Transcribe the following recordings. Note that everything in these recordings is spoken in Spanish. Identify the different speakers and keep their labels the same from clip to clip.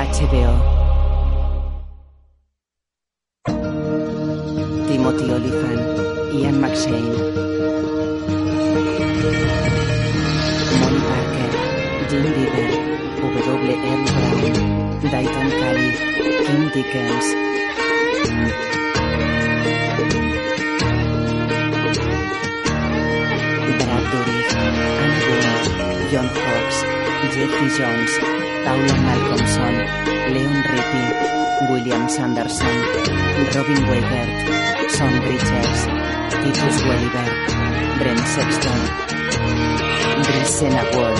Speaker 1: HBO. Timothy Olyphant, Ian McShane. Molly Parker, Jim Beaver, W. Earl Brown, Dayton Cali, Kim Dickens. Brad Dourif, Boone, John Hawkes, Jeffrey Jones, Paula Malcolmson, Leon Rippey, William Sanderson, Robin Weigert, Son Bridges, Titus Welliver, Brent Sexton, Brisena Wall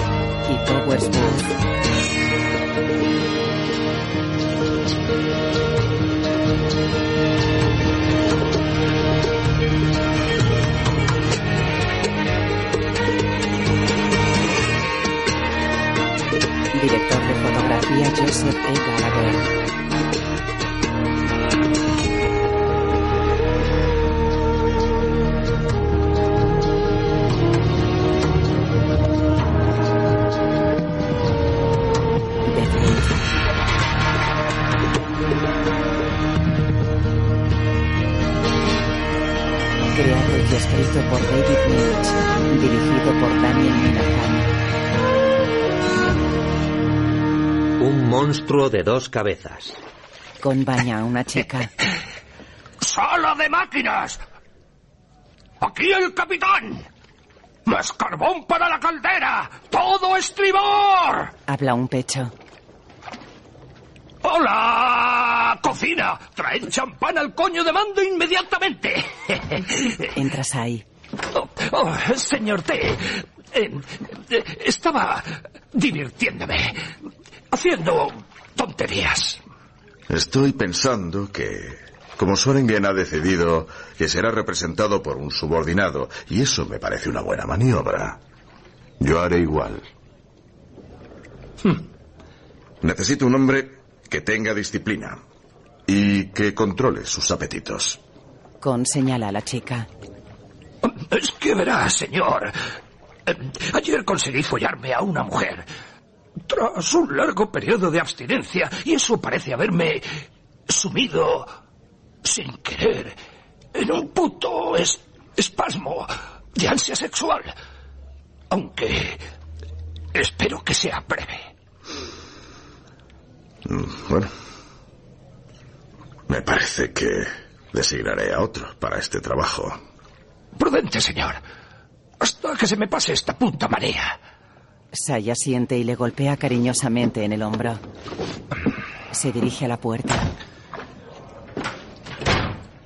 Speaker 1: y Powers Booth. Director de fotografía Joseph E. Gallagher.
Speaker 2: Monstruo de dos cabezas.
Speaker 1: Con baña a una chica.
Speaker 3: ¡Sala de máquinas! ¡Aquí el capitán! ¡Más carbón para la caldera! ¡Todo estribor!
Speaker 1: Habla un pecho.
Speaker 3: ¡Hola! ¡Cocina! ¡Traed champán al coño de mando inmediatamente!
Speaker 1: Entras ahí.
Speaker 3: Oh, oh, señor T, eh, eh, estaba divirtiéndome, haciendo tonterías.
Speaker 4: Estoy pensando que, como Swearingen ha decidido que será representado por un subordinado, y eso me parece una buena maniobra, yo haré igual. Necesito un hombre que tenga disciplina y que controle sus apetitos.
Speaker 1: Con señala a la chica.
Speaker 3: Es que verá, señor. eh, Ayer conseguí follarme a una mujer. Tras un largo periodo de abstinencia, y eso parece haberme sumido sin querer en un puto es- espasmo de ansia sexual. Aunque espero que sea breve.
Speaker 4: Bueno, me parece que designaré a otro para este trabajo.
Speaker 3: Prudente, señor. Hasta que se me pase esta puta marea.
Speaker 1: Saya siente y le golpea cariñosamente en el hombro. Se dirige a la puerta.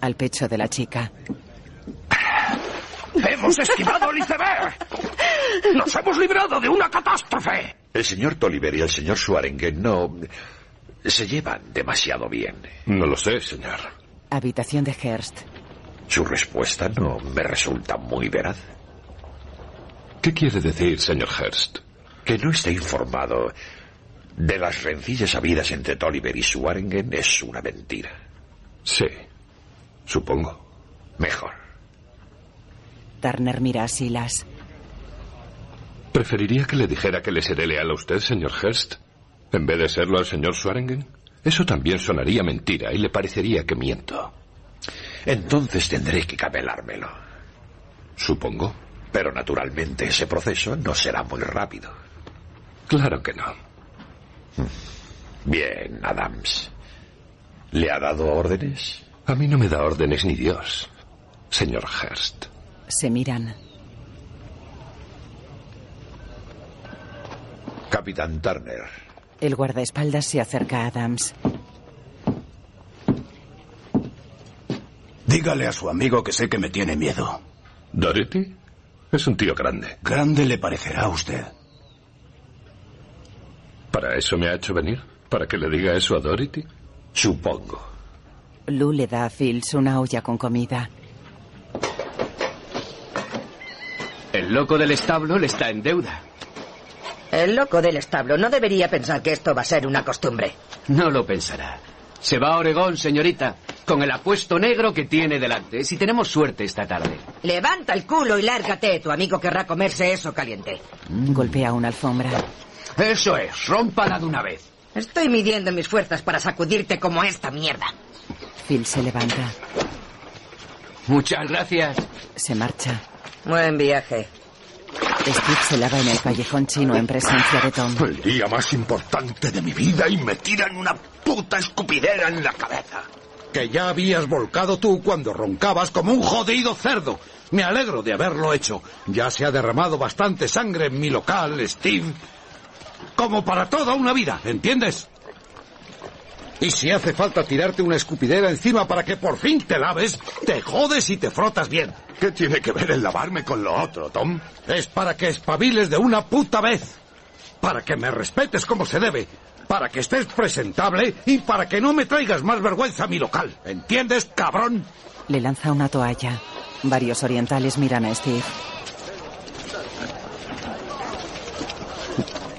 Speaker 1: Al pecho de la chica.
Speaker 3: ¡Hemos esquivado el iceberg! ¡Nos hemos librado de una catástrofe!
Speaker 5: El señor Tolliver y el señor Schwaringen no se llevan demasiado bien.
Speaker 6: No lo sé, señor.
Speaker 1: Habitación de Hearst.
Speaker 5: Su respuesta no me resulta muy veraz.
Speaker 6: ¿Qué quiere decir, señor Hearst?
Speaker 5: Que no esté informado de las rencillas habidas entre Tolliver y Schwaringen es una mentira.
Speaker 6: Sí, supongo.
Speaker 5: Mejor.
Speaker 1: Turner mira a Silas.
Speaker 6: ¿Preferiría que le dijera que le seré leal a usted, señor Hearst, en vez de serlo al señor Swaringen? Eso también sonaría mentira y le parecería que miento.
Speaker 5: Entonces tendré que camelármelo.
Speaker 6: Supongo.
Speaker 5: Pero naturalmente ese proceso no será muy rápido.
Speaker 6: Claro que no.
Speaker 5: Bien, Adams. ¿Le ha dado órdenes?
Speaker 6: A mí no me da órdenes ni Dios, señor Hearst.
Speaker 1: Se miran.
Speaker 5: Capitán Turner.
Speaker 1: El guardaespaldas se acerca a Adams.
Speaker 7: Dígale a su amigo que sé que me tiene miedo.
Speaker 6: ¿Dorothy? Es un tío grande.
Speaker 7: Grande le parecerá a usted.
Speaker 6: ¿Para eso me ha hecho venir? ¿Para que le diga eso a Dorothy?
Speaker 5: Supongo.
Speaker 1: Lou le da a Fields una olla con comida.
Speaker 8: El loco del establo le está en deuda.
Speaker 9: El loco del establo no debería pensar que esto va a ser una costumbre.
Speaker 8: No lo pensará. Se va a Oregón, señorita, con el apuesto negro que tiene delante, si tenemos suerte esta tarde.
Speaker 9: Levanta el culo y lárgate. Tu amigo querrá comerse eso caliente.
Speaker 1: Golpea una alfombra.
Speaker 8: Eso es, rómpala de una vez.
Speaker 10: Estoy midiendo mis fuerzas para sacudirte como esta mierda.
Speaker 1: Phil se levanta.
Speaker 8: Muchas gracias.
Speaker 1: Se marcha.
Speaker 10: Buen viaje.
Speaker 1: Steve se lava en el callejón chino en presencia de Tom.
Speaker 11: El día más importante de mi vida y me tiran una puta escupidera en la cabeza.
Speaker 12: Que ya habías volcado tú cuando roncabas como un jodido cerdo. Me alegro de haberlo hecho. Ya se ha derramado bastante sangre en mi local, Steve. Como para toda una vida, ¿entiendes? Y si hace falta tirarte una escupidera encima para que por fin te laves, te jodes y te frotas bien.
Speaker 11: ¿Qué tiene que ver el lavarme con lo otro, Tom?
Speaker 12: Es para que espabiles de una puta vez. Para que me respetes como se debe. Para que estés presentable y para que no me traigas más vergüenza a mi local. ¿Entiendes, cabrón?
Speaker 1: Le lanza una toalla. Varios orientales miran a Steve.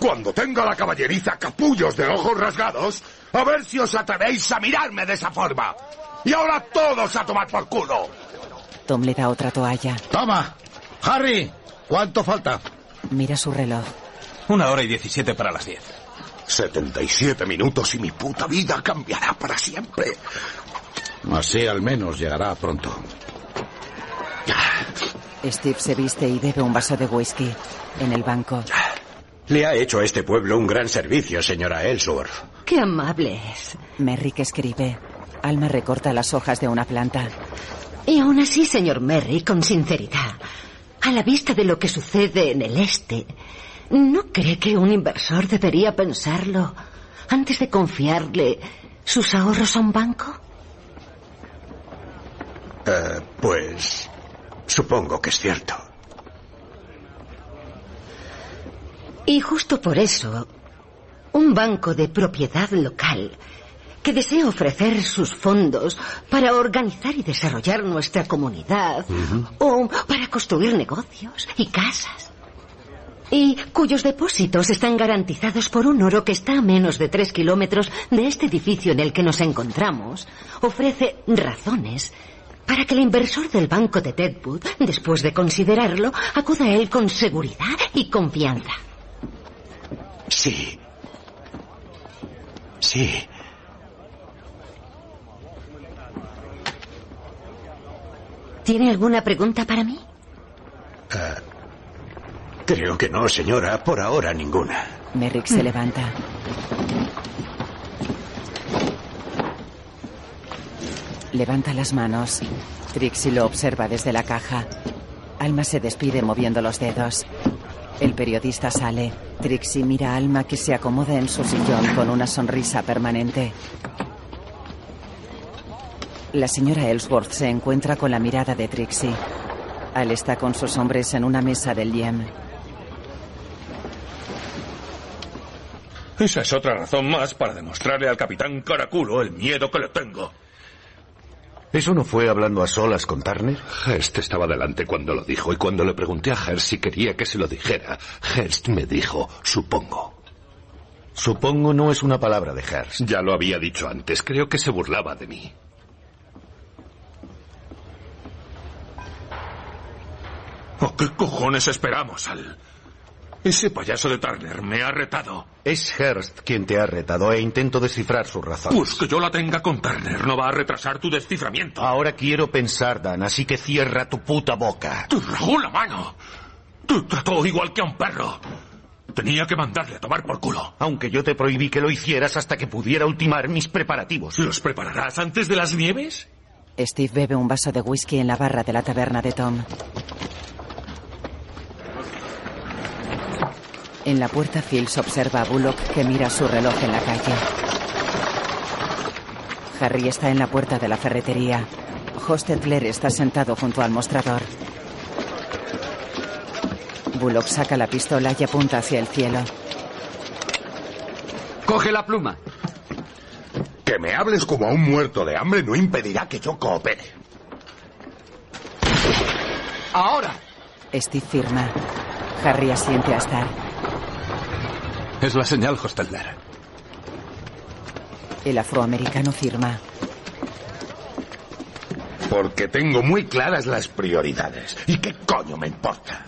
Speaker 11: Cuando tenga la caballeriza capullos de ojos rasgados, a ver si os atrevéis a mirarme de esa forma. Y ahora todos a tomar por culo.
Speaker 1: Tom le da otra toalla.
Speaker 12: Toma. Harry, ¿cuánto falta?
Speaker 1: Mira su reloj.
Speaker 13: Una hora y diecisiete para las diez.
Speaker 11: 77 minutos y mi puta vida cambiará para siempre.
Speaker 12: Así al menos llegará pronto.
Speaker 1: Steve se viste y bebe un vaso de whisky. En el banco.
Speaker 13: Le ha hecho a este pueblo un gran servicio, señora Ellsworth.
Speaker 14: Qué amable es.
Speaker 1: Merrick escribe. Alma recorta las hojas de una planta.
Speaker 14: Y aún así, señor Merrick, con sinceridad, a la vista de lo que sucede en el este, ¿no cree que un inversor debería pensarlo antes de confiarle sus ahorros a un banco?
Speaker 13: Eh, pues supongo que es cierto.
Speaker 14: Y justo por eso, un banco de propiedad local que desea ofrecer sus fondos para organizar y desarrollar nuestra comunidad o para construir negocios y casas y cuyos depósitos están garantizados por un oro que está a menos de tres kilómetros de este edificio en el que nos encontramos, ofrece razones para que el inversor del banco de Deadwood, después de considerarlo, acuda a él con seguridad y confianza.
Speaker 13: Sí. Sí.
Speaker 14: ¿Tiene alguna pregunta para mí?
Speaker 13: Eh, creo que no, señora. Por ahora ninguna.
Speaker 1: Merrick se levanta. Levanta las manos. Trixie lo observa desde la caja. Alma se despide moviendo los dedos. El periodista sale. Trixie mira a Alma que se acomoda en su sillón con una sonrisa permanente. La señora Ellsworth se encuentra con la mirada de Trixie. Al está con sus hombres en una mesa del Yem.
Speaker 15: Esa es otra razón más para demostrarle al capitán Caraculo el miedo que le tengo.
Speaker 13: ¿Eso no fue hablando a solas con Turner?
Speaker 16: Hearst estaba delante cuando lo dijo y cuando le pregunté a Hearst si quería que se lo dijera, Hearst me dijo, supongo.
Speaker 13: Supongo no es una palabra de Hearst.
Speaker 16: Ya lo había dicho antes, creo que se burlaba de mí.
Speaker 15: ¿O qué cojones esperamos, Al? Ese payaso de Turner me ha retado.
Speaker 13: Es Hearst quien te ha retado e intento descifrar sus razones.
Speaker 15: Pues que yo la tenga con Turner no va a retrasar tu desciframiento.
Speaker 13: Ahora quiero pensar, Dan, así que cierra tu puta boca.
Speaker 15: Te rajó la mano. Te trató igual que a un perro. Tenía que mandarle a tomar por culo.
Speaker 13: Aunque yo te prohibí que lo hicieras hasta que pudiera ultimar mis preparativos.
Speaker 15: ¿Los prepararás antes de las nieves?
Speaker 1: Steve bebe un vaso de whisky en la barra de la taberna de Tom. En la puerta, Fields observa a Bullock que mira su reloj en la calle. Harry está en la puerta de la ferretería. Hostetler está sentado junto al mostrador. Bullock saca la pistola y apunta hacia el cielo.
Speaker 8: Coge la pluma.
Speaker 11: Que me hables como a un muerto de hambre no impedirá que yo coopere.
Speaker 8: Ahora.
Speaker 1: Steve firma. Harry asiente a Star.
Speaker 13: Es la señal, Hostelder.
Speaker 1: El afroamericano firma.
Speaker 11: Porque tengo muy claras las prioridades. ¿Y qué coño me importa?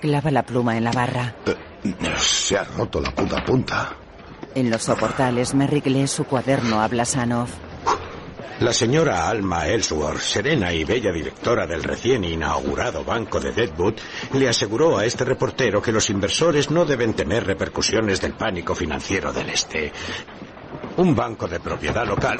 Speaker 1: Clava la pluma en la barra.
Speaker 11: Eh, se ha roto la puta punta.
Speaker 1: En los soportales, Merrick lee su cuaderno a Blasanov.
Speaker 13: La señora Alma Ellsworth, serena y bella directora del recién inaugurado Banco de Deadwood, le aseguró a este reportero que los inversores no deben temer repercusiones del pánico financiero del Este. Un banco de propiedad local.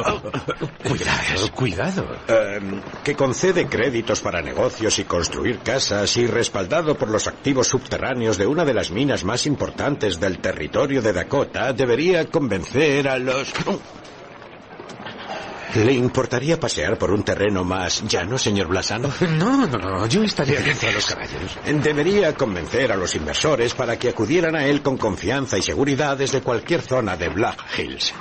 Speaker 15: Cuidado, cuidado.
Speaker 13: Eh, que concede créditos para negocios y construir casas y respaldado por los activos subterráneos de una de las minas más importantes del territorio de Dakota, debería convencer a los... ¿Le importaría pasear por un terreno más llano, señor Blasano?
Speaker 15: No, no, no, yo estaría atento a los caballos.
Speaker 13: Debería convencer a los inversores para que acudieran a él con confianza y seguridad desde cualquier zona de Black Hills.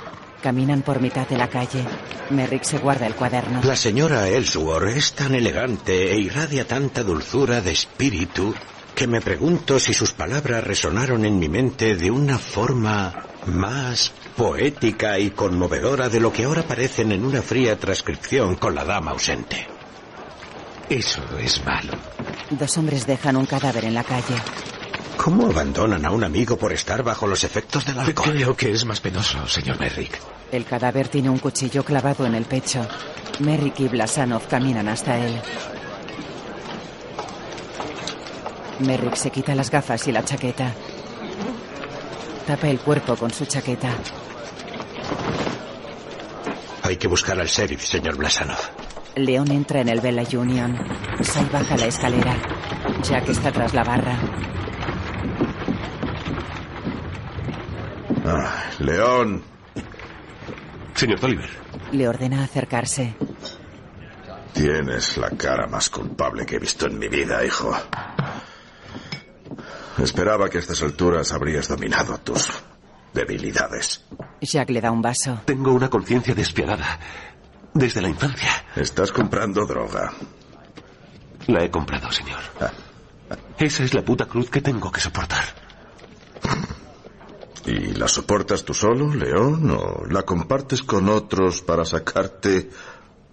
Speaker 1: Caminan por mitad de la calle. Merrick se guarda el cuaderno.
Speaker 13: La señora Ellsworth es tan elegante e irradia tanta dulzura de espíritu que me pregunto si sus palabras resonaron en mi mente de una forma más poética y conmovedora de lo que ahora parecen en una fría transcripción con la dama ausente.
Speaker 15: Eso es malo.
Speaker 1: Dos hombres dejan un cadáver en la calle.
Speaker 13: ¿Cómo abandonan a un amigo por estar bajo los efectos del alcohol?
Speaker 15: Creo que es más penoso, señor Merrick.
Speaker 1: El cadáver tiene un cuchillo clavado en el pecho. Merrick y Blasanov caminan hasta él. Merrick se quita las gafas y la chaqueta. Tapa el cuerpo con su chaqueta.
Speaker 13: Hay que buscar al sheriff, señor Blasanov.
Speaker 1: León entra en el Bella Union. Sai baja la escalera. Jack está tras la barra.
Speaker 4: Ah, León.
Speaker 16: Señor Tolliver.
Speaker 1: Le ordena acercarse.
Speaker 4: Tienes la cara más culpable que he visto en mi vida, hijo. Esperaba que a estas alturas habrías dominado tus debilidades.
Speaker 1: Jack le da un vaso.
Speaker 16: Tengo una conciencia despiadada. Desde la infancia.
Speaker 4: Estás comprando droga.
Speaker 16: La he comprado, señor. Esa es la puta cruz que tengo que soportar.
Speaker 4: ¿Y la soportas tú solo, León, o la compartes con otros para sacarte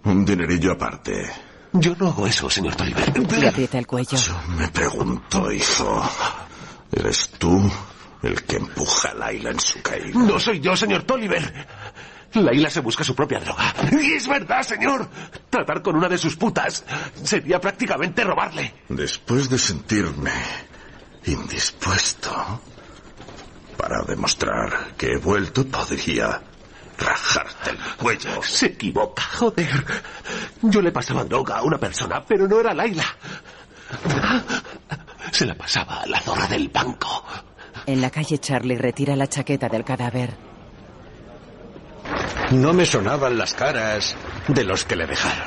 Speaker 4: un dinerillo aparte?
Speaker 16: Yo no hago eso, señor Tolliver.
Speaker 1: Le aprieta el cuello.
Speaker 4: Yo me pregunto, hijo, ¿eres tú el que empuja a Laila en su caída?
Speaker 16: No soy yo, señor Tolliver. Laila se busca su propia droga. Y es verdad, señor. Tratar con una de sus putas sería prácticamente robarle.
Speaker 4: Después de sentirme indispuesto para demostrar que he vuelto, podría rajarte el cuello.
Speaker 16: Se equivoca, joder. Yo le pasaba droga a una persona, pero no era Laila. Se la pasaba a la zorra del banco.
Speaker 1: En la calle Charlie retira la chaqueta del cadáver.
Speaker 13: No me sonaban las caras de los que le dejaron.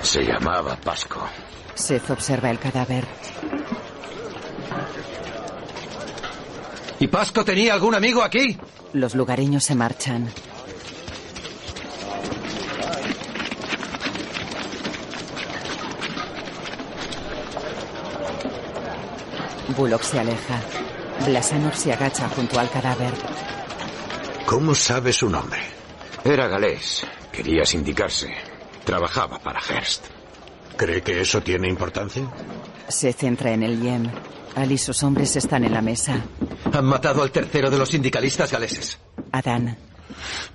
Speaker 5: Se llamaba Pasco.
Speaker 1: Seth observa el cadáver.
Speaker 3: ¿Y Pasco tenía algún amigo aquí?
Speaker 1: Los lugareños se marchan. Bullock se aleja. Blasanov se agacha junto al cadáver.
Speaker 13: ¿Cómo sabe su nombre?
Speaker 5: Era galés. Quería sindicarse. Trabajaba para Hearst.
Speaker 13: ¿Cree que eso tiene importancia?
Speaker 1: Se centra en el Yem. Al y sus hombres están en la mesa.
Speaker 3: Han matado al tercero de los sindicalistas galeses.
Speaker 1: Adán.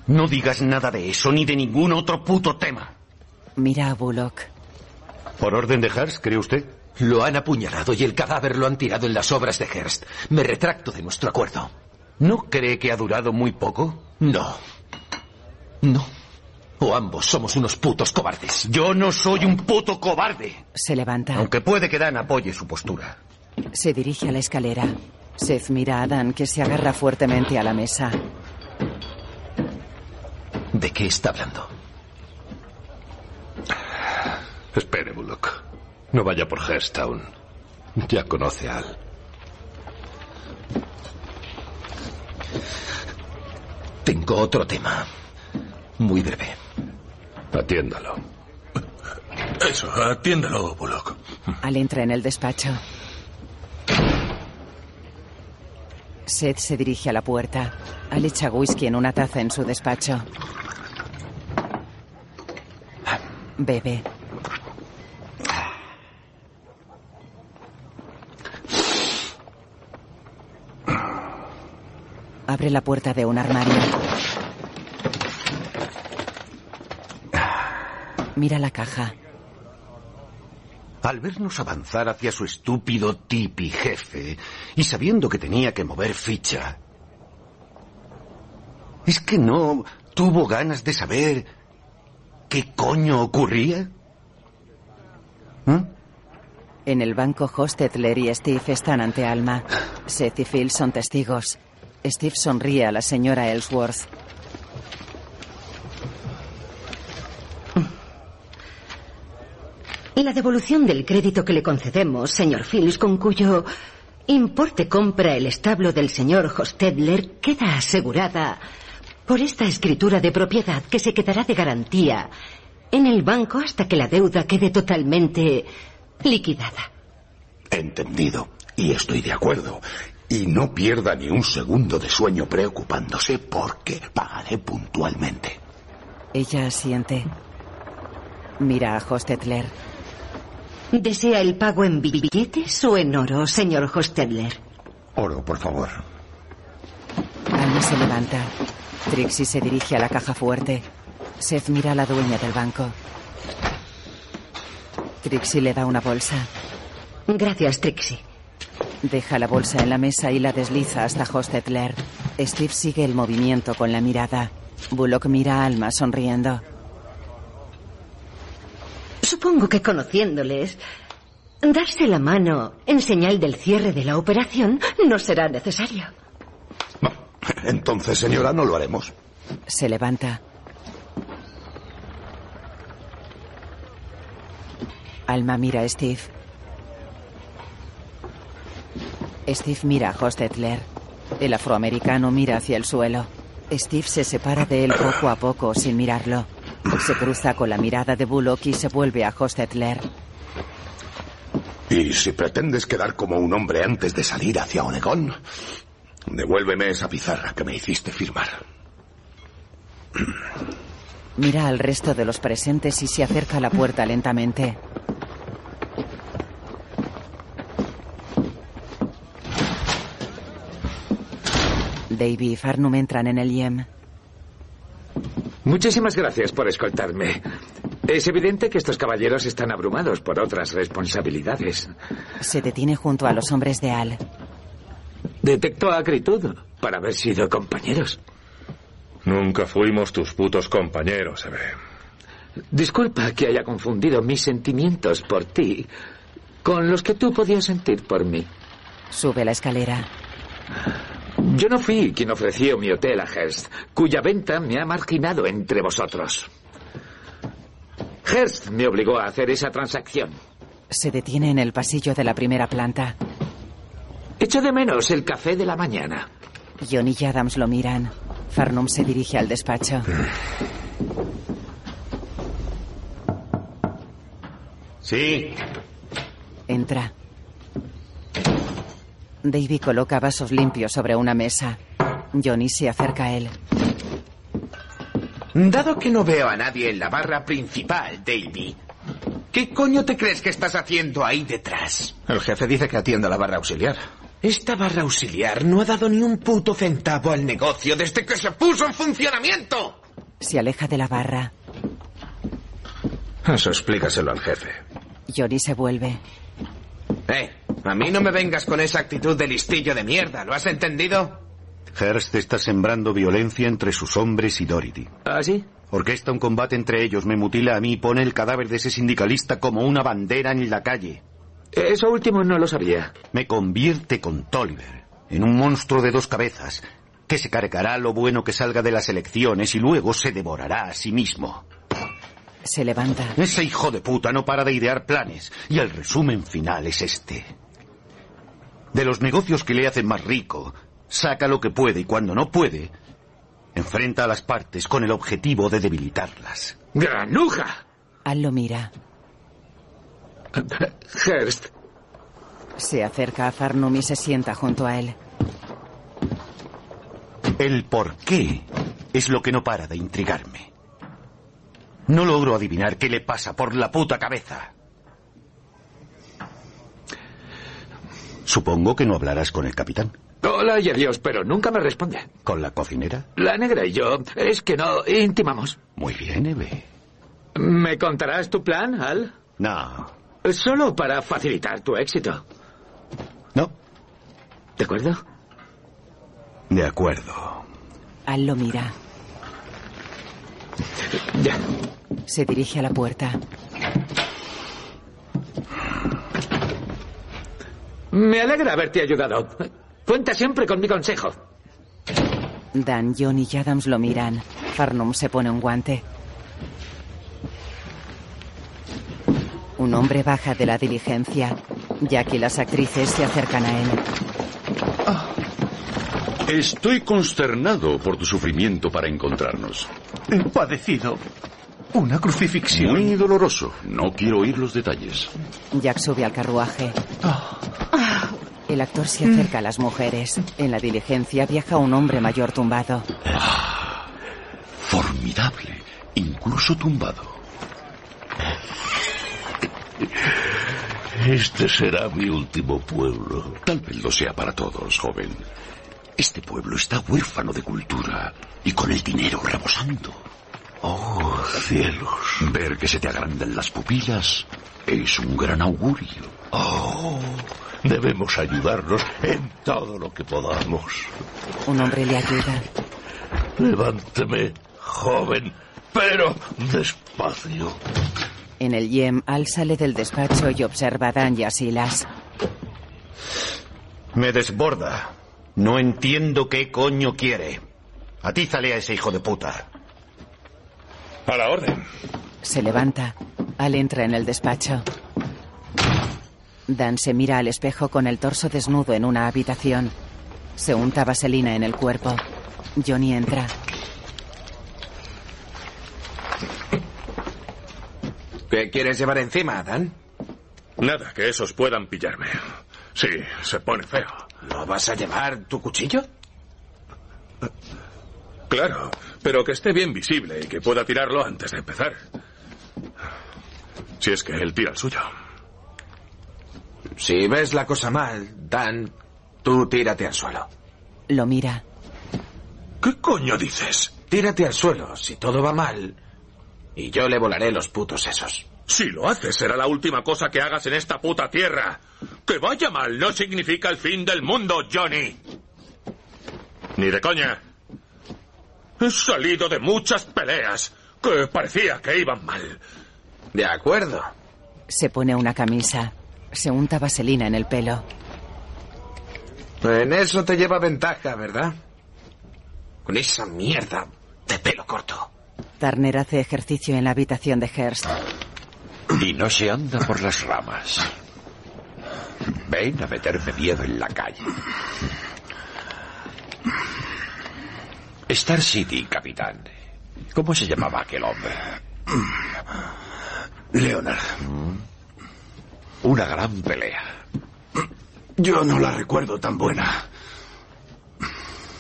Speaker 17: No digas nada de eso ni de ningún otro puto tema.
Speaker 1: Mira a Bullock.
Speaker 16: ¿Por orden de Hearst, cree usted?
Speaker 3: Lo han apuñalado y el cadáver lo han tirado en las obras de Hearst. Me retracto de nuestro acuerdo.
Speaker 17: ¿No cree que ha durado muy poco?
Speaker 3: No. No. O ambos somos unos putos cobardes.
Speaker 17: Yo no soy un puto cobarde.
Speaker 1: Se levanta.
Speaker 17: Aunque puede que Dan apoye su postura.
Speaker 1: Se dirige a la escalera. Seth mira a Dan que se agarra fuertemente a la mesa.
Speaker 3: ¿De qué está hablando?
Speaker 16: Espere, Bullock. No vaya por Hearst aún. Ya conoce a Al.
Speaker 3: Tengo otro tema. Muy breve.
Speaker 16: Atiéndalo.
Speaker 15: Eso, atiéndalo, Bullock.
Speaker 1: Al entra en el despacho. Seth se dirige a la puerta. Al echa whisky en una taza en su despacho. Bebe. Abre la puerta de un armario. Mira la caja.
Speaker 13: Al vernos avanzar hacia su estúpido tipi jefe y sabiendo que tenía que mover ficha, ¿es que no tuvo ganas de saber qué coño ocurría? ¿Mm?
Speaker 1: En el banco, Hostetler y Steve están ante Alma. Seth y Phil son testigos. Steve sonríe a la señora Ellsworth.
Speaker 14: La devolución del crédito que le concedemos, señor Phillips, con cuyo importe compra el establo del señor Hostedler, queda asegurada por esta escritura de propiedad que se quedará de garantía en el banco hasta que la deuda quede totalmente liquidada.
Speaker 11: Entendido. Y estoy de acuerdo. Y no pierda ni un segundo de sueño preocupándose porque pagaré puntualmente.
Speaker 1: Ella asiente. Mira a Hostetler.
Speaker 14: ¿Desea el pago en billetes o en oro, señor Hostedler?
Speaker 11: Oro, por favor.
Speaker 1: Alma se levanta. Trixie se dirige a la caja fuerte. Seth mira a la dueña del banco. Trixie le da una bolsa.
Speaker 14: Gracias, Trixie.
Speaker 1: Deja la bolsa en la mesa y la desliza hasta Hostetler. Steve sigue el movimiento con la mirada. Bullock mira a Alma sonriendo.
Speaker 14: Supongo que conociéndoles, darse la mano en señal del cierre de la operación no será necesario.
Speaker 11: Entonces, señora, no lo haremos.
Speaker 1: Se levanta. Alma mira a Steve. Steve mira a Hostetler. El afroamericano mira hacia el suelo. Steve se separa de él poco a poco sin mirarlo. Se cruza con la mirada de Bullock y se vuelve a Hostetler.
Speaker 11: Y si pretendes quedar como un hombre antes de salir hacia Oregón, devuélveme esa pizarra que me hiciste firmar.
Speaker 1: Mira al resto de los presentes y se acerca a la puerta lentamente. Davy y Farnum entran en el IEM.
Speaker 18: Muchísimas gracias por escoltarme. Es evidente que estos caballeros están abrumados por otras responsabilidades.
Speaker 1: Se detiene junto a los hombres de Al.
Speaker 18: Detecto acritud para haber sido compañeros.
Speaker 15: Nunca fuimos tus putos compañeros, se ve.
Speaker 18: Disculpa que haya confundido mis sentimientos por ti con los que tú podías sentir por mí.
Speaker 1: Sube la escalera.
Speaker 18: Yo no fui quien ofreció mi hotel a Hearst, cuya venta me ha marginado entre vosotros. Hearst me obligó a hacer esa transacción.
Speaker 1: Se detiene en el pasillo de la primera planta.
Speaker 18: Echo de menos el café de la mañana.
Speaker 1: John y Adams lo miran. Farnum se dirige al despacho.
Speaker 13: Sí.
Speaker 1: Entra. Davy coloca vasos limpios sobre una mesa. Johnny se acerca a él.
Speaker 17: Dado que no veo a nadie en la barra principal, Davy, ¿qué coño te crees que estás haciendo ahí detrás?
Speaker 5: El jefe dice que atiende a la barra auxiliar.
Speaker 17: Esta barra auxiliar no ha dado ni un puto centavo al negocio desde que se puso en funcionamiento.
Speaker 1: Se aleja de la barra.
Speaker 5: Eso explícaselo al jefe.
Speaker 1: Johnny se vuelve.
Speaker 17: Eh, a mí no me vengas con esa actitud de listillo de mierda, ¿lo has entendido?
Speaker 13: Hearst está sembrando violencia entre sus hombres y Dorothy.
Speaker 18: ¿Ah, sí?
Speaker 13: Orquesta un combate entre ellos, me mutila a mí y pone el cadáver de ese sindicalista como una bandera en la calle.
Speaker 18: Eso último no lo sabía.
Speaker 13: Me convierte con Tolliver en un monstruo de dos cabezas que se cargará lo bueno que salga de las elecciones y luego se devorará a sí mismo.
Speaker 1: Se levanta.
Speaker 13: Ese hijo de puta no para de idear planes y el resumen final es este. De los negocios que le hacen más rico, saca lo que puede y cuando no puede, enfrenta a las partes con el objetivo de debilitarlas.
Speaker 18: ¡Granuja!
Speaker 1: Al lo mira.
Speaker 18: Hearst.
Speaker 1: Se acerca a Farnum y se sienta junto a él.
Speaker 13: El por qué es lo que no para de intrigarme. No logro adivinar qué le pasa por la puta cabeza. Supongo que no hablarás con el capitán.
Speaker 18: Hola y adiós, pero nunca me responde.
Speaker 13: ¿Con la cocinera?
Speaker 18: La negra y yo, es que no intimamos.
Speaker 13: Muy bien, Eve.
Speaker 18: ¿Me contarás tu plan, Al?
Speaker 13: No.
Speaker 18: Solo para facilitar tu éxito.
Speaker 13: No.
Speaker 18: ¿De acuerdo?
Speaker 13: De acuerdo.
Speaker 1: Al lo mira.
Speaker 18: Ya.
Speaker 1: Se dirige a la puerta.
Speaker 18: Me alegra haberte ayudado. Cuenta siempre con mi consejo.
Speaker 1: Dan, John y Adams lo miran. Farnum se pone un guante. Un hombre baja de la diligencia. Jack y las actrices se acercan a él.
Speaker 19: Estoy consternado por tu sufrimiento para encontrarnos.
Speaker 20: He padecido una crucifixión.
Speaker 19: Muy doloroso. No quiero oír los detalles.
Speaker 1: Jack sube al carruaje. El actor se acerca a las mujeres. En la diligencia viaja un hombre mayor tumbado.
Speaker 19: Formidable. Incluso tumbado.
Speaker 6: Este será mi último pueblo.
Speaker 19: Tal vez lo sea para todos, joven. Este pueblo está huérfano de cultura y con el dinero rebosando.
Speaker 6: Oh, cielos.
Speaker 19: Ver que se te agrandan las pupilas es un gran augurio.
Speaker 6: Oh, debemos ayudarnos en todo lo que podamos.
Speaker 1: Un hombre le ayuda.
Speaker 6: Levánteme, joven, pero despacio.
Speaker 1: En el Yem, Al sale del despacho y observa a Dan y a Silas.
Speaker 13: Me desborda. No entiendo qué coño quiere. Atízale a ese hijo de puta.
Speaker 15: A la orden.
Speaker 1: Se levanta. Al entra en el despacho. Dan se mira al espejo con el torso desnudo en una habitación. Se unta vaselina en el cuerpo. Johnny entra.
Speaker 17: ¿Qué quieres llevar encima, Dan?
Speaker 15: Nada, que esos puedan pillarme. Sí, se pone feo.
Speaker 17: ¿No vas a llevar tu cuchillo?
Speaker 15: Claro, pero que esté bien visible y que pueda tirarlo antes de empezar. Si es que él tira el suyo.
Speaker 17: Si ves la cosa mal, Dan, tú tírate al suelo.
Speaker 1: Lo mira.
Speaker 15: ¿Qué coño dices?
Speaker 17: Tírate al suelo si todo va mal. Y yo le volaré los putos esos.
Speaker 15: Si lo haces, será la última cosa que hagas en esta puta tierra. Que vaya mal no significa el fin del mundo, Johnny. Ni de coña. He salido de muchas peleas que parecía que iban mal.
Speaker 17: De acuerdo.
Speaker 1: Se pone una camisa. Se unta vaselina en el pelo.
Speaker 17: En eso te lleva ventaja, ¿verdad? Con esa mierda de pelo corto.
Speaker 1: Turner hace ejercicio en la habitación de Hearst.
Speaker 5: Y no se anda por las ramas. Ven a meterme miedo en la calle. Star City, capitán. ¿Cómo se llamaba aquel hombre?
Speaker 11: Leonard.
Speaker 5: Una gran pelea.
Speaker 11: Yo no la recuerdo tan buena.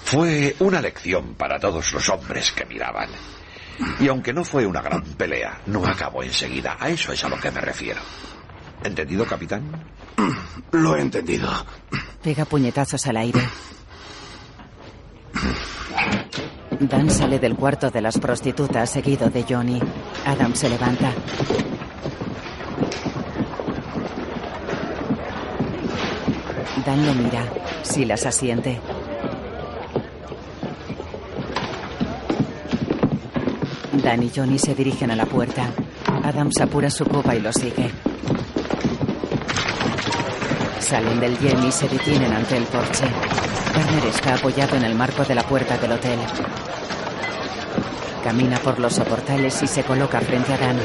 Speaker 5: Fue una lección para todos los hombres que miraban. Y aunque no fue una gran pelea, no acabó enseguida. A eso es a lo que me refiero. ¿Entendido, capitán?
Speaker 11: Lo he entendido.
Speaker 1: Pega puñetazos al aire. Dan sale del cuarto de las prostitutas seguido de Johnny. Adam se levanta. Dan lo mira. Silas asiente. Dan y Johnny se dirigen a la puerta. Adam apura su copa y lo sigue. Salen del yen y se detienen ante el porche. Turner está apoyado en el marco de la puerta del hotel. Camina por los soportales y se coloca frente a Dan.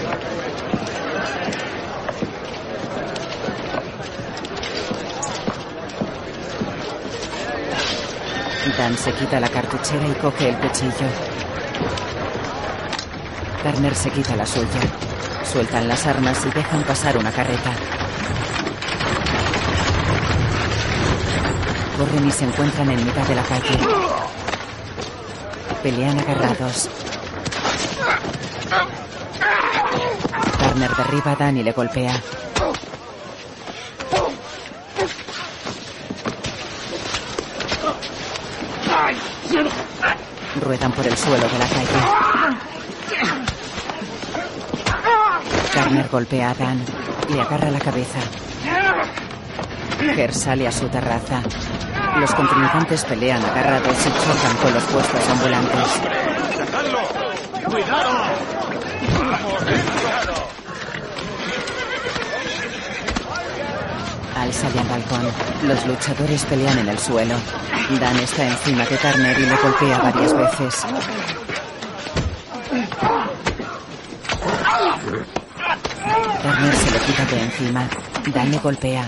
Speaker 1: Dan se quita la cartuchera y coge el cuchillo. Turner se quita la suya. Sueltan las armas y dejan pasar una carreta. corren y se encuentran en mitad de la calle. Pelean agarrados. Turner derriba a Dan y le golpea. Ruedan por el suelo de la calle. Turner golpea a Dan. Le agarra la cabeza. Ger sale a su terraza. Los contrincantes pelean agarrados y chocan con los puestos ambulantes.
Speaker 21: ¡Cuidado!
Speaker 1: Al sale al balcón. Los luchadores pelean en el suelo. Dan está encima de Turner y le golpea varias veces. Turner se lo quita de encima. Dan le golpea.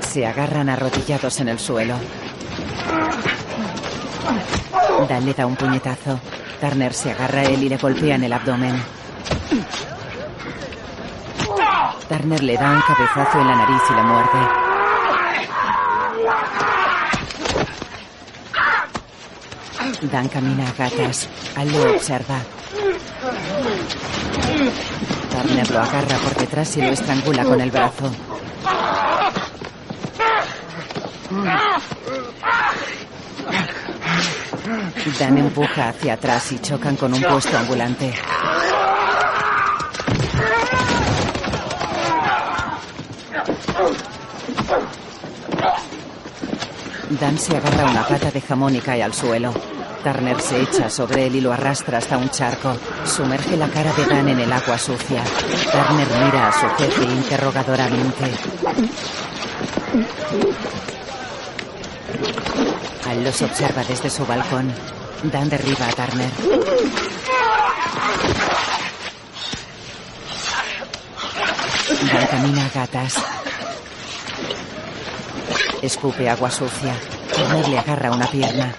Speaker 1: Se agarran arrodillados en el suelo. Dan le da un puñetazo. Turner se agarra a él y le golpea en el abdomen. Turner le da un cabezazo en la nariz y le muerde. Dan camina a gatas. Al lo observa. Turner lo agarra por detrás y lo estrangula con el brazo. Dan empuja hacia atrás y chocan con un puesto ambulante. Dan se agarra una pata de jamón y cae al suelo. Turner se echa sobre él y lo arrastra hasta un charco. Sumerge la cara de Dan en el agua sucia. Turner mira a su jefe interrogadoramente. Al los observa desde su balcón. Dan derriba a Turner. Dan camina a gatas. Escupe agua sucia. Turner le agarra una pierna.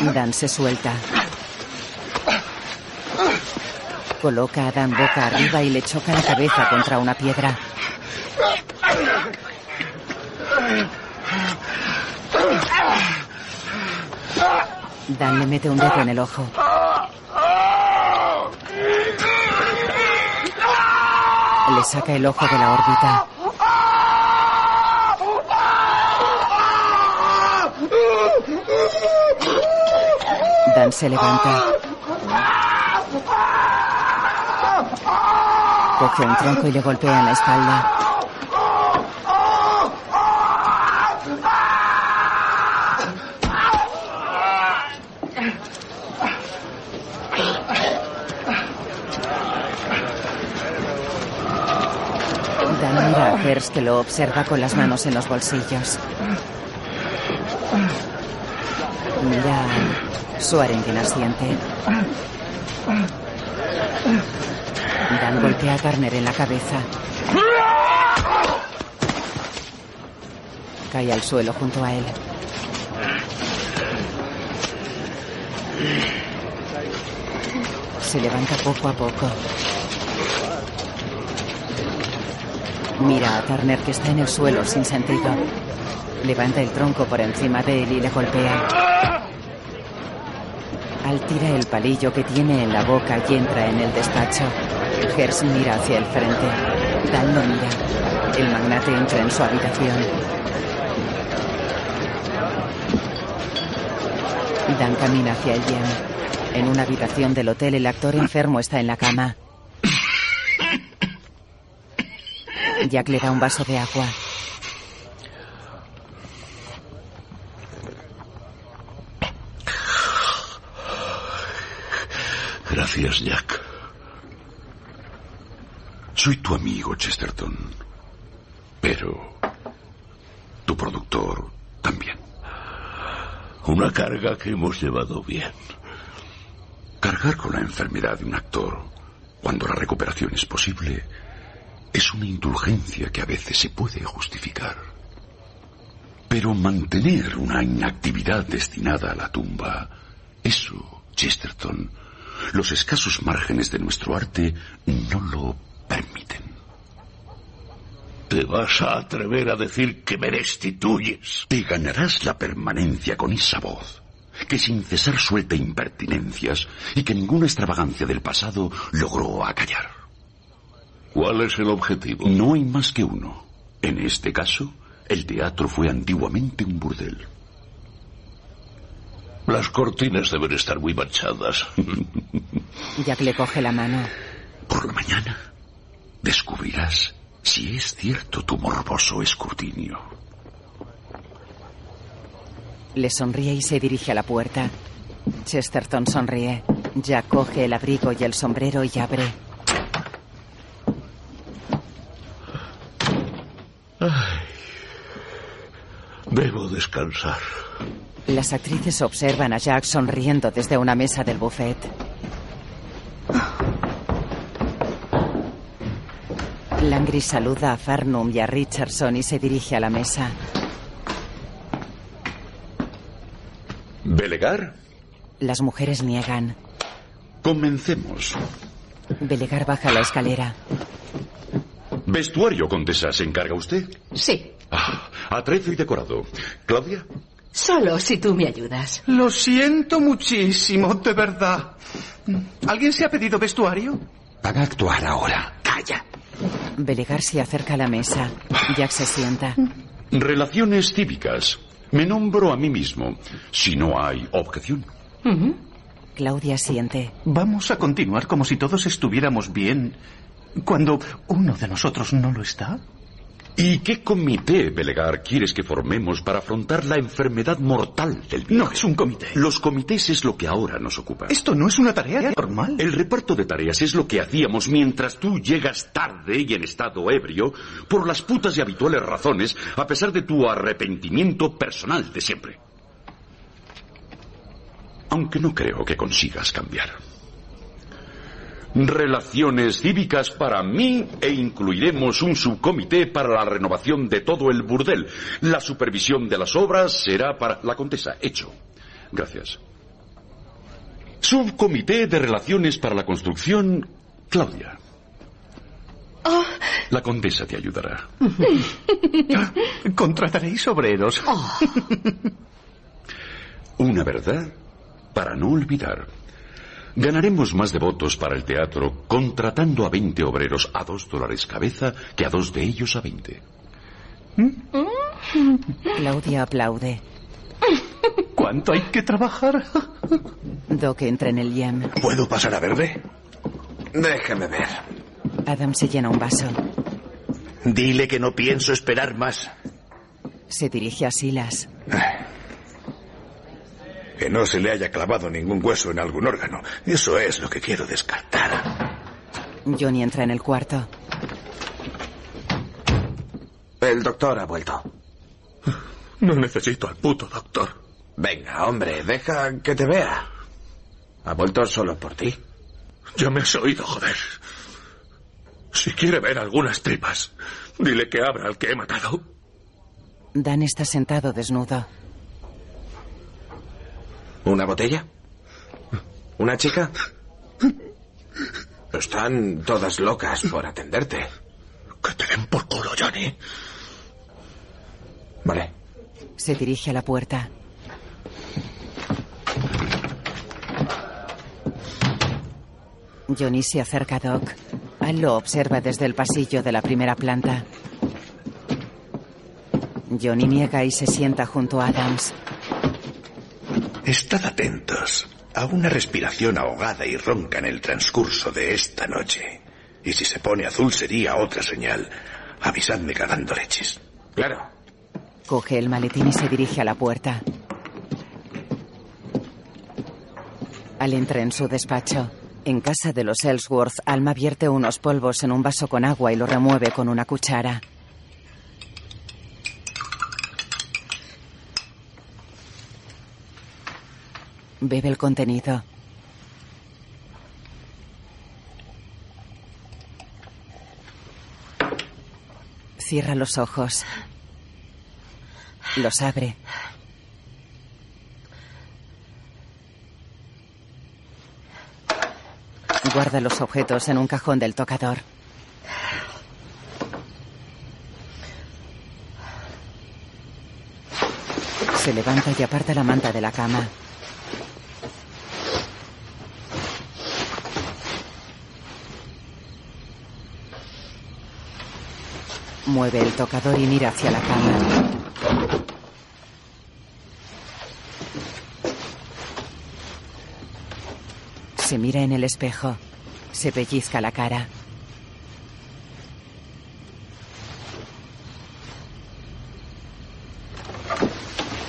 Speaker 1: Dan se suelta. Coloca a Dan boca arriba y le choca la cabeza contra una piedra. Dan le mete un dedo en el ojo. Le saca el ojo de la órbita. Se levanta. Coge un tronco y le golpea en la espalda. Dan a Hers que lo observa con las manos en los bolsillos. Que asiente. Dan golpea a Turner en la cabeza. Cae al suelo junto a él. Se levanta poco a poco. Mira a Turner que está en el suelo sin sentido. Levanta el tronco por encima de él y le golpea. Al tira el palillo que tiene en la boca y entra en el despacho. Gers mira hacia el frente. Dan lo mira. El magnate entra en su habitación. Dan camina hacia el bien. En una habitación del hotel el actor enfermo está en la cama. Jack le da un vaso de agua.
Speaker 22: Gracias, Jack. Soy tu amigo, Chesterton. Pero tu productor también. Una carga que hemos llevado bien. Cargar con la enfermedad de un actor, cuando la recuperación es posible, es una indulgencia que a veces se puede justificar. Pero mantener una inactividad destinada a la tumba, eso, Chesterton, los escasos márgenes de nuestro arte no lo permiten.
Speaker 6: ¿Te vas a atrever a decir que me destituyes?
Speaker 22: Te ganarás la permanencia con esa voz, que sin cesar suelta impertinencias y que ninguna extravagancia del pasado logró acallar.
Speaker 19: ¿Cuál es el objetivo?
Speaker 22: No hay más que uno. En este caso, el teatro fue antiguamente un burdel.
Speaker 19: Las cortinas deben estar muy manchadas.
Speaker 1: Jack le coge la mano.
Speaker 22: Por la mañana descubrirás si es cierto tu morboso escrutinio.
Speaker 1: Le sonríe y se dirige a la puerta. Chesterton sonríe. Jack coge el abrigo y el sombrero y abre.
Speaker 19: Ay, debo descansar.
Speaker 1: Las actrices observan a Jack sonriendo desde una mesa del buffet. Langry saluda a Farnum y a Richardson y se dirige a la mesa.
Speaker 22: ¿Belegar?
Speaker 1: Las mujeres niegan.
Speaker 22: Comencemos.
Speaker 1: Belegar baja la escalera.
Speaker 22: Vestuario, Condesa, ¿se encarga usted?
Speaker 23: Sí.
Speaker 22: Ah, atrezo y decorado. ¿Claudia?
Speaker 23: Solo si tú me ayudas.
Speaker 20: Lo siento muchísimo, de verdad. ¿Alguien se ha pedido vestuario?
Speaker 5: Van a actuar ahora.
Speaker 23: Calla.
Speaker 1: Belegar se acerca a la mesa. Jack se sienta.
Speaker 22: Relaciones cívicas. Me nombro a mí mismo, si no hay objeción.
Speaker 1: Claudia siente.
Speaker 20: Vamos a continuar como si todos estuviéramos bien cuando uno de nosotros no lo está.
Speaker 22: ¿Y qué comité, Belegar, quieres que formemos para afrontar la enfermedad mortal del viejo?
Speaker 20: No es un comité.
Speaker 22: Los comités es lo que ahora nos ocupa.
Speaker 20: Esto no es una tarea normal.
Speaker 22: El reparto de tareas es lo que hacíamos mientras tú llegas tarde y en estado ebrio por las putas y habituales razones, a pesar de tu arrepentimiento personal de siempre. Aunque no creo que consigas cambiar. Relaciones cívicas para mí e incluiremos un subcomité para la renovación de todo el burdel. La supervisión de las obras será para la contesa. Hecho. Gracias. Subcomité de Relaciones para la Construcción, Claudia.
Speaker 23: Oh.
Speaker 22: La condesa te ayudará.
Speaker 20: Contrataréis obreros.
Speaker 23: Oh.
Speaker 22: Una verdad para no olvidar. Ganaremos más devotos para el teatro contratando a 20 obreros a dos dólares cabeza que a dos de ellos a 20.
Speaker 1: Claudia aplaude.
Speaker 20: ¿Cuánto hay que trabajar?
Speaker 1: Doc entra en el yem.
Speaker 11: ¿Puedo pasar a verle? Déjeme ver.
Speaker 1: Adam se llena un vaso.
Speaker 11: Dile que no pienso esperar más.
Speaker 1: Se dirige a Silas.
Speaker 11: Que no se le haya clavado ningún hueso en algún órgano. Eso es lo que quiero descartar.
Speaker 1: Johnny entra en el cuarto.
Speaker 11: El doctor ha vuelto.
Speaker 15: No necesito al puto doctor.
Speaker 11: Venga, hombre, deja que te vea. Ha vuelto solo por ti.
Speaker 15: Ya me has oído, joder. Si quiere ver algunas tripas, dile que abra al que he matado.
Speaker 1: Dan está sentado desnudo.
Speaker 11: ¿Una botella? ¿Una chica? Están todas locas por atenderte.
Speaker 15: Que te den por culo, Johnny.
Speaker 11: Vale.
Speaker 1: Se dirige a la puerta. Johnny se acerca a Doc. Al lo observa desde el pasillo de la primera planta. Johnny niega y se sienta junto a Adams.
Speaker 11: Estad atentos a una respiración ahogada y ronca en el transcurso de esta noche. Y si se pone azul sería otra señal. Avisadme cagando leches. Claro.
Speaker 1: Coge el maletín y se dirige a la puerta. Al entra en su despacho. En casa de los Ellsworth, Alma vierte unos polvos en un vaso con agua y lo remueve con una cuchara. Bebe el contenido. Cierra los ojos. Los abre. Guarda los objetos en un cajón del tocador. Se levanta y aparta la manta de la cama. Mueve el tocador y mira hacia la cama. Se mira en el espejo. Se pellizca la cara.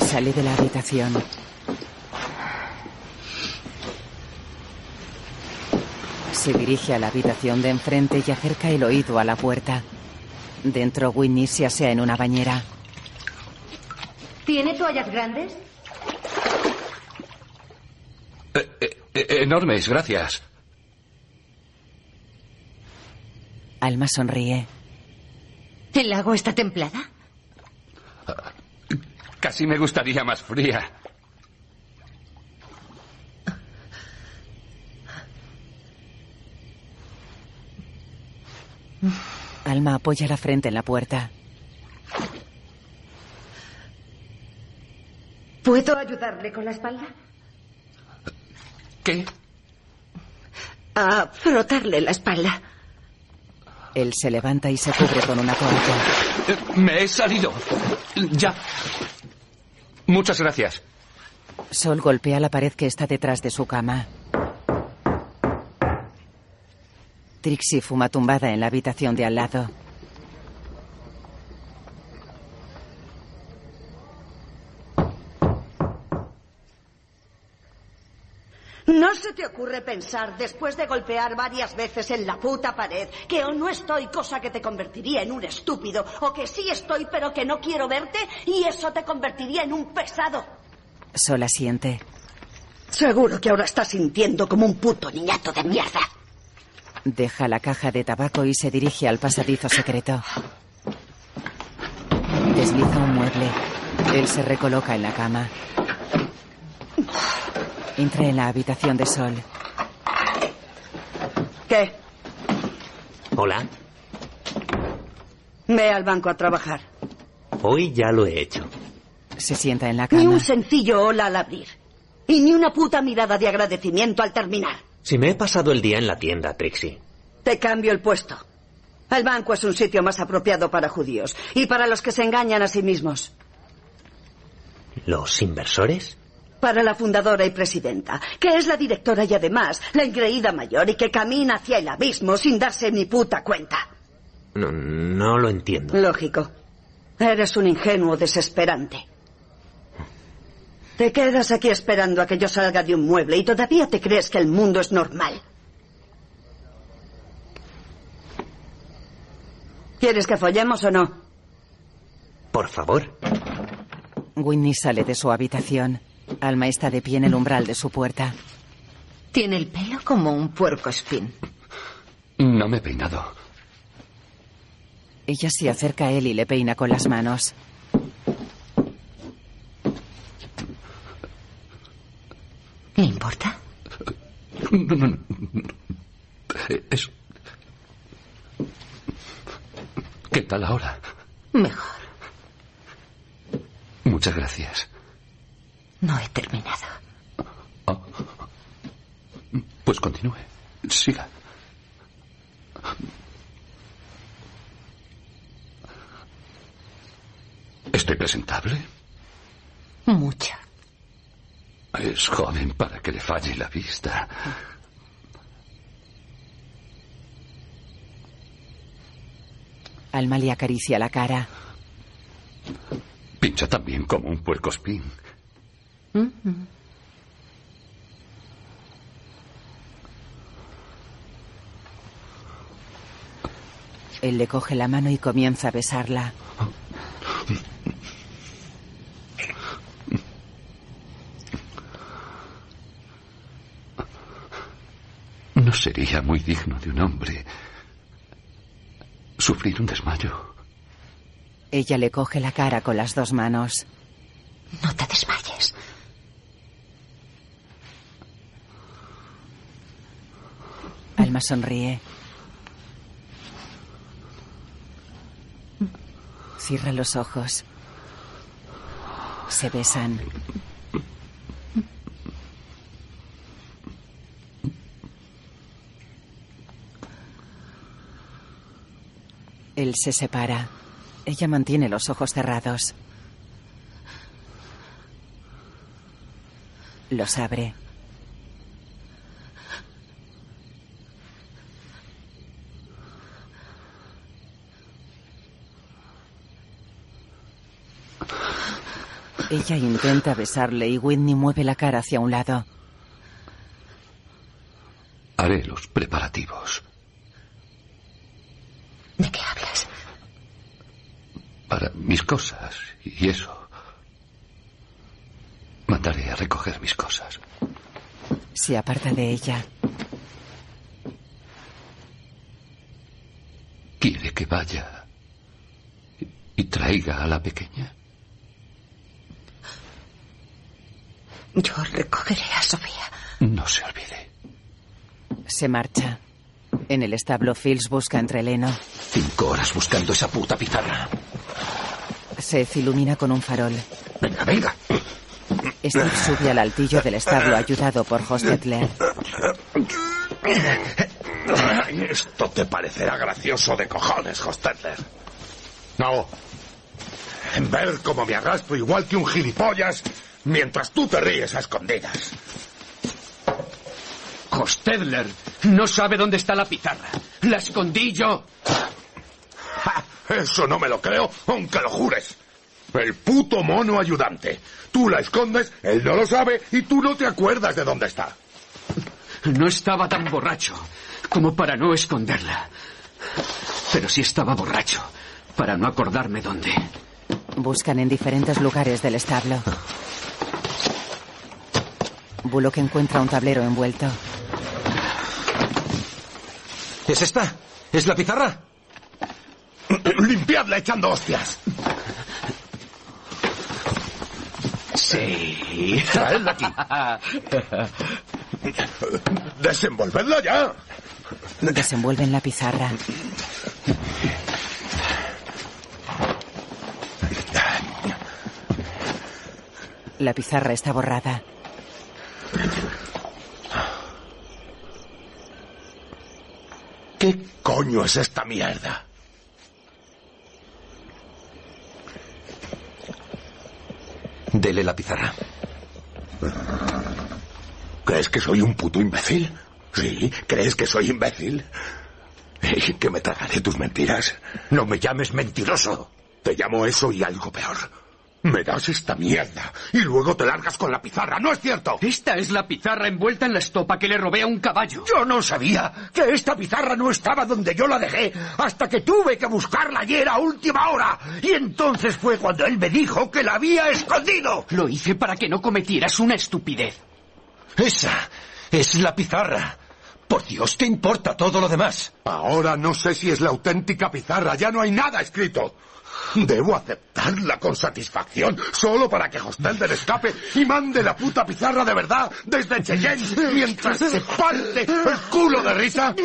Speaker 1: Sale de la habitación. Se dirige a la habitación de enfrente y acerca el oído a la puerta. Dentro, Winnie se asea en una bañera.
Speaker 14: ¿Tiene toallas grandes?
Speaker 3: Eh, eh, eh, enormes, gracias.
Speaker 1: Alma sonríe.
Speaker 14: ¿El lago está templada?
Speaker 3: Casi me gustaría más fría.
Speaker 1: Alma apoya la frente en la puerta.
Speaker 14: ¿Puedo ayudarle con la espalda?
Speaker 3: ¿Qué?
Speaker 14: A frotarle la espalda.
Speaker 1: Él se levanta y se cubre con una toalla.
Speaker 3: Me he salido. Ya. Muchas gracias.
Speaker 1: Sol golpea la pared que está detrás de su cama. Trixie fuma tumbada en la habitación de al lado.
Speaker 10: ¿No se te ocurre pensar, después de golpear varias veces en la puta pared, que o no estoy, cosa que te convertiría en un estúpido, o que sí estoy, pero que no quiero verte, y eso te convertiría en un pesado?
Speaker 1: Sol asiente.
Speaker 10: Seguro que ahora estás sintiendo como un puto niñato de mierda.
Speaker 1: Deja la caja de tabaco y se dirige al pasadizo secreto. Desliza un mueble. Él se recoloca en la cama. Entra en la habitación de Sol.
Speaker 10: ¿Qué?
Speaker 2: Hola.
Speaker 10: Ve al banco a trabajar.
Speaker 2: Hoy ya lo he hecho.
Speaker 1: Se sienta en la
Speaker 10: Ni
Speaker 1: cama.
Speaker 10: un sencillo hola al abrir. Y ni una puta mirada de agradecimiento al terminar.
Speaker 2: Si me he pasado el día en la tienda, Trixie.
Speaker 10: Te cambio el puesto. El banco es un sitio más apropiado para judíos y para los que se engañan a sí mismos.
Speaker 2: ¿Los inversores?
Speaker 10: Para la fundadora y presidenta, que es la directora y además la engreída mayor y que camina hacia el abismo sin darse ni puta cuenta.
Speaker 2: No, no lo entiendo.
Speaker 10: Lógico. Eres un ingenuo desesperante. Te quedas aquí esperando a que yo salga de un mueble y todavía te crees que el mundo es normal. ¿Quieres que follemos o no?
Speaker 2: Por favor.
Speaker 1: Winnie sale de su habitación. Alma está de pie en el umbral de su puerta.
Speaker 14: Tiene el pelo como un puerco espín.
Speaker 3: No me he peinado.
Speaker 1: Ella se acerca a él y le peina con las manos.
Speaker 14: ¿Le importa?
Speaker 3: No, no, no. Es... ¿Qué tal ahora?
Speaker 14: Mejor.
Speaker 3: Muchas gracias.
Speaker 14: No he terminado.
Speaker 3: Pues continúe. Siga. ¿Estoy presentable?
Speaker 14: Mucho.
Speaker 3: Es joven para que le falle la vista.
Speaker 1: Alma le acaricia la cara.
Speaker 3: Pincha también como un puercoespín.
Speaker 14: Mm.
Speaker 1: Él le coge la mano y comienza a besarla.
Speaker 3: No sería muy digno de un hombre sufrir un desmayo.
Speaker 1: Ella le coge la cara con las dos manos.
Speaker 14: No te desmayes.
Speaker 1: Alma sonríe. Cierra los ojos. Se besan. Él se separa. Ella mantiene los ojos cerrados. Los abre. Ella intenta besarle y Whitney mueve la cara hacia un lado.
Speaker 3: Haré los preparativos.
Speaker 14: ¿De qué hablas?
Speaker 3: Para mis cosas y eso. Mandaré a recoger mis cosas.
Speaker 1: Se aparta de ella.
Speaker 3: ¿Quiere que vaya y traiga a la pequeña?
Speaker 14: Yo recogeré a Sofía.
Speaker 3: No se olvide.
Speaker 1: Se marcha. En el establo, Fields busca entre Leno.
Speaker 3: Cinco horas buscando esa puta pizarra.
Speaker 1: Seth ilumina con un farol.
Speaker 3: Venga, venga.
Speaker 1: Steve sube al altillo del establo ayudado por Hostetler.
Speaker 11: Esto te parecerá gracioso de cojones, Hostetler. No. En ver cómo me arrastro igual que un gilipollas mientras tú te ríes a escondidas.
Speaker 8: Hostedler no sabe dónde está la pizarra. La escondí yo.
Speaker 11: Eso no me lo creo, aunque lo jures. El puto mono ayudante. Tú la escondes, él no lo sabe y tú no te acuerdas de dónde está.
Speaker 8: No estaba tan borracho como para no esconderla. Pero sí estaba borracho para no acordarme dónde.
Speaker 1: Buscan en diferentes lugares del establo. Bullock encuentra un tablero envuelto.
Speaker 16: ¿Es esta? ¿Es la pizarra?
Speaker 11: Limpiadla echando hostias.
Speaker 8: Sí.
Speaker 11: Traedla aquí. Desenvolvedla ya.
Speaker 1: Desenvuelven la pizarra. La pizarra está borrada.
Speaker 11: ¿Qué coño es esta mierda?
Speaker 3: Dele la pizarra.
Speaker 11: ¿Crees que soy un puto imbécil? Sí, ¿crees que soy imbécil? ¿Y que me tragaré tus mentiras? No me llames mentiroso. Te llamo eso y algo peor. Me das esta mierda y luego te largas con la pizarra, ¿no es cierto?
Speaker 8: Esta es la pizarra envuelta en la estopa que le robé a un caballo.
Speaker 11: Yo no sabía que esta pizarra no estaba donde yo la dejé hasta que tuve que buscarla ayer a última hora. Y entonces fue cuando él me dijo que la había escondido.
Speaker 8: Lo hice para que no cometieras una estupidez.
Speaker 16: Esa es la pizarra. Por Dios, ¿qué importa todo lo demás?
Speaker 11: Ahora no sé si es la auténtica pizarra, ya no hay nada escrito. Debo aceptarla con satisfacción, solo para que Hostelder escape y mande la puta pizarra de verdad desde Cheyenne mientras se parte el culo de risa.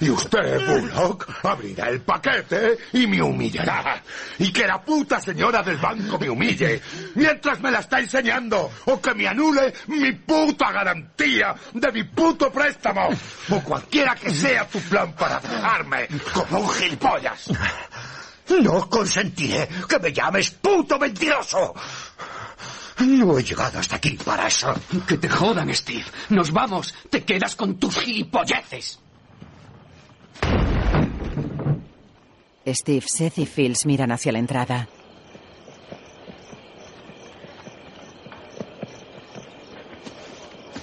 Speaker 11: Y usted, Bullock, abrirá el paquete y me humillará. Y que la puta señora del banco me humille mientras me la está enseñando. O que me anule mi puta garantía de mi puto préstamo. O cualquiera que sea tu plan para dejarme como un gilipollas. No consentiré que me llames puto mentiroso. No he llegado hasta aquí para eso.
Speaker 8: Que te jodan, Steve. Nos vamos. Te quedas con tus gilipolleces.
Speaker 1: Steve, Seth y Fields miran hacia la entrada.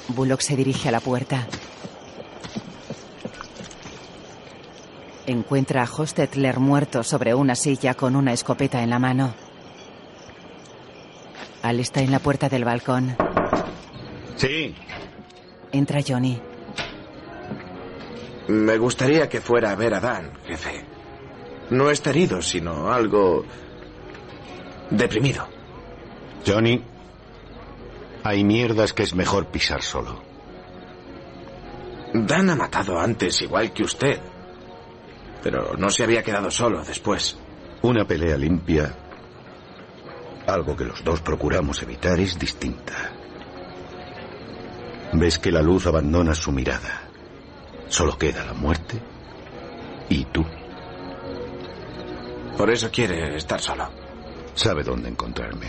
Speaker 1: Bullock se dirige a la puerta. Encuentra a Hostetler muerto sobre una silla con una escopeta en la mano. Al está en la puerta del balcón.
Speaker 24: Sí,
Speaker 1: Entra Johnny.
Speaker 24: me gustaría que fuera a ver a Dan, jefe. No está herido, sino algo deprimido.
Speaker 13: Johnny, hay mierdas que es mejor pisar solo.
Speaker 24: Dan ha matado antes igual que usted. Pero no se había quedado solo después.
Speaker 13: Una pelea limpia, algo que los dos procuramos evitar, es distinta. Ves que la luz abandona su mirada. Solo queda la muerte y tú.
Speaker 24: Por eso quiere estar solo.
Speaker 25: Sabe dónde encontrarme.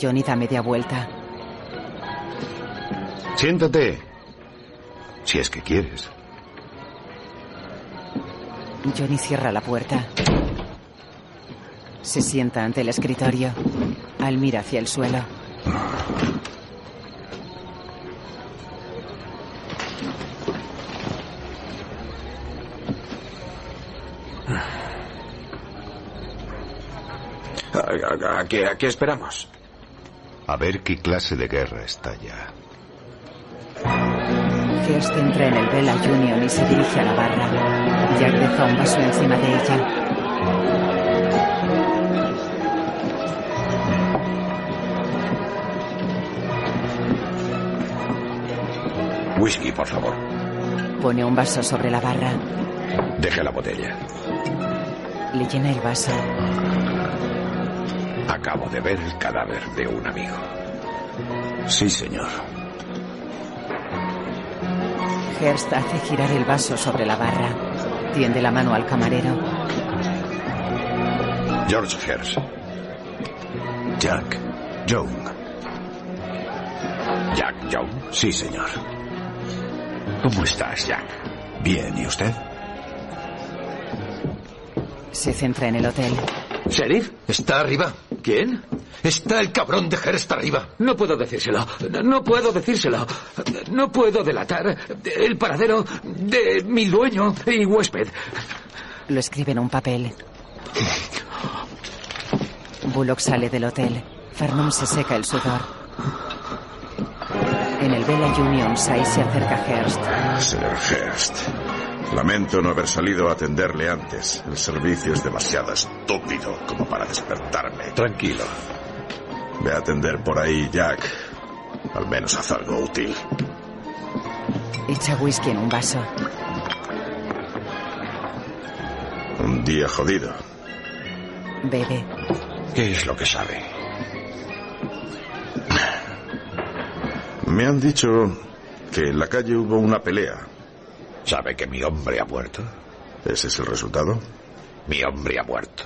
Speaker 1: Johnny da media vuelta.
Speaker 25: Siéntate. Si es que quieres.
Speaker 1: Johnny cierra la puerta. Se sienta ante el escritorio. Al mira hacia el suelo.
Speaker 24: ¿A, a- a qué, a qué esperamos?
Speaker 25: A ver qué clase de guerra estalla.
Speaker 1: Hearst entra en el Bella Union y se dirige a la barra. Jack deja un vaso encima de ella.
Speaker 5: Whisky, por favor.
Speaker 1: Pone un vaso sobre la barra.
Speaker 5: Deje la botella.
Speaker 1: Le llena el vaso.
Speaker 5: Acabo de ver el cadáver de un amigo.
Speaker 25: Sí, señor.
Speaker 1: Hearst hace girar el vaso sobre la barra. Tiende la mano al camarero.
Speaker 5: George Hers.
Speaker 25: Jack. Young.
Speaker 5: Jack Young.
Speaker 25: Sí, señor.
Speaker 5: ¿Cómo estás, Jack?
Speaker 25: Bien, ¿y usted?
Speaker 1: Se centra en el hotel.
Speaker 3: ¿Sheriff?
Speaker 26: Está arriba.
Speaker 3: ¿Quién?
Speaker 26: Está el cabrón de Hearst arriba.
Speaker 3: No puedo decírselo. No, no puedo decírselo. No puedo delatar el paradero de mi dueño y huésped.
Speaker 1: Lo escribe en un papel. Bullock sale del hotel. Farnum se seca el sudor. En el Bella Union, Sai se acerca a Hearst.
Speaker 4: Señor Hearst, lamento no haber salido a atenderle antes. El servicio es demasiado estúpido como para despertarme.
Speaker 5: Tranquilo.
Speaker 4: Ve a atender por ahí, Jack. Al menos haz algo útil.
Speaker 1: Echa whisky en un vaso.
Speaker 4: Un día jodido.
Speaker 1: Bebe.
Speaker 5: ¿Qué es lo que sabe?
Speaker 4: Me han dicho que en la calle hubo una pelea.
Speaker 5: ¿Sabe que mi hombre ha muerto?
Speaker 4: ¿Ese es el resultado?
Speaker 5: Mi hombre ha muerto.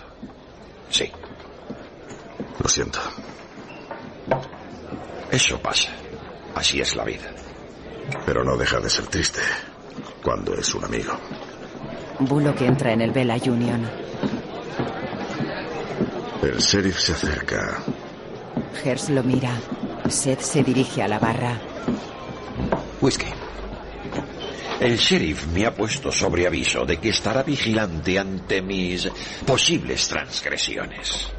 Speaker 5: Sí.
Speaker 4: Lo siento.
Speaker 5: Eso pasa. Así es la vida.
Speaker 4: Pero no deja de ser triste cuando es un amigo.
Speaker 1: Bullock entra en el Bella Union.
Speaker 4: El sheriff se acerca.
Speaker 1: Hearst lo mira. Seth se dirige a la barra.
Speaker 26: Whisky.
Speaker 5: El sheriff me ha puesto sobre aviso de que estará vigilante ante mis posibles transgresiones.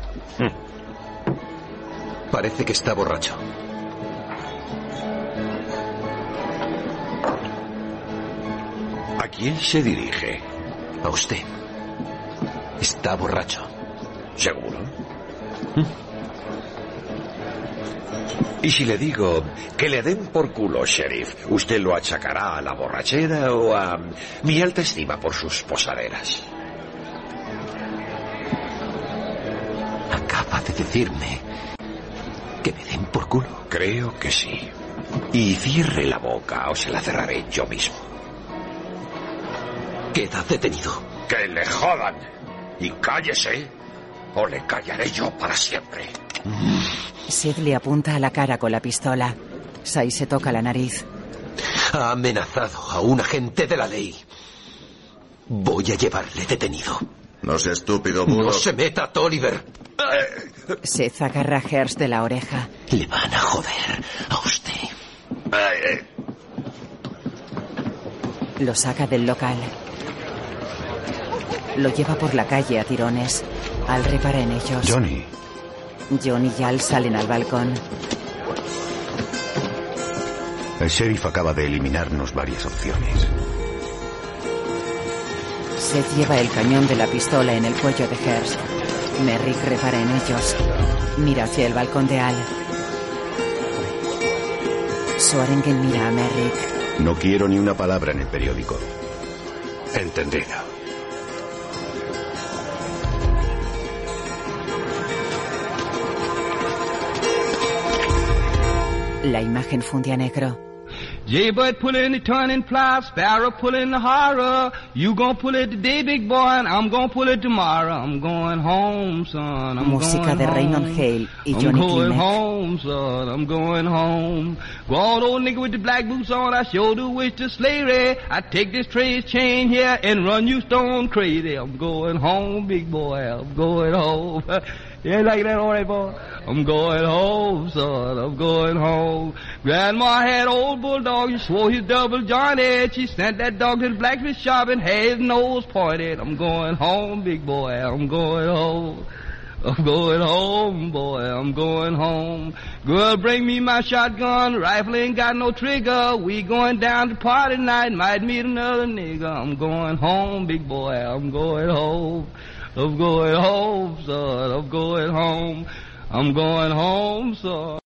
Speaker 26: Parece que está borracho.
Speaker 5: ¿A quién se dirige?
Speaker 26: A usted. Está borracho.
Speaker 5: ¿Seguro? Y si le digo que le den por culo, sheriff, ¿usted lo achacará a la borrachera o a mi alta estima por sus posaderas?
Speaker 26: Acaba de decirme por culo.
Speaker 5: Creo que sí. Y cierre la boca o se la cerraré yo mismo.
Speaker 26: Queda detenido.
Speaker 5: Que le jodan. Y cállese o le callaré yo para siempre.
Speaker 1: Seth le apunta a la cara con la pistola. Sai se toca la nariz.
Speaker 26: Ha amenazado a un agente de la ley. Voy a llevarle detenido.
Speaker 4: No sea estúpido,
Speaker 26: No
Speaker 4: Bullock.
Speaker 26: se meta, Tolliver.
Speaker 1: Seth agarra a Hearst de la oreja.
Speaker 26: Le van a joder a usted.
Speaker 1: Lo saca del local. Lo lleva por la calle a tirones. Al repara en ellos.
Speaker 25: Johnny,
Speaker 1: John y Al salen al balcón.
Speaker 25: el sheriff acaba de eliminarnos varias opciones.
Speaker 1: Seth lleva el cañón de la pistola en el cuello de Hearst. Merrick repara en ellos. Mira hacia el balcón de Al. Swarengen mira a Merrick.
Speaker 25: No quiero ni una palabra en el periódico.
Speaker 13: Entendido.
Speaker 1: La imagen funde a negro.
Speaker 27: Jaybird pulling the turning plow, Sparrow pulling the horror. You gonna pull it today, big boy, and I'm gonna pull it tomorrow. I'm going home, son. I'm
Speaker 1: Música
Speaker 27: going
Speaker 1: de
Speaker 27: home.
Speaker 1: Raymond Hale y
Speaker 27: I'm
Speaker 1: Johnny
Speaker 27: going home, son. I'm going home. Go on, old nigga with the black boots on. I sure do wish to slavery. I take this trace chain here and run you stone crazy. I'm going home, big boy. I'm going home. Yeah, like that, right, boy. I'm going home, son. I'm going home. Grandma had old bulldog. You swore he's double jointed. She sent that dog to the blacksmith shop and had his nose pointed. I'm going home, big boy. I'm going home. I'm going home, boy. I'm going home. Girl, bring me my shotgun. Rifle ain't got no trigger. We going down to party night. Might meet another nigga. I'm going home, big boy. I'm going home. I'm going home, son. I'm going home. I'm going home, son.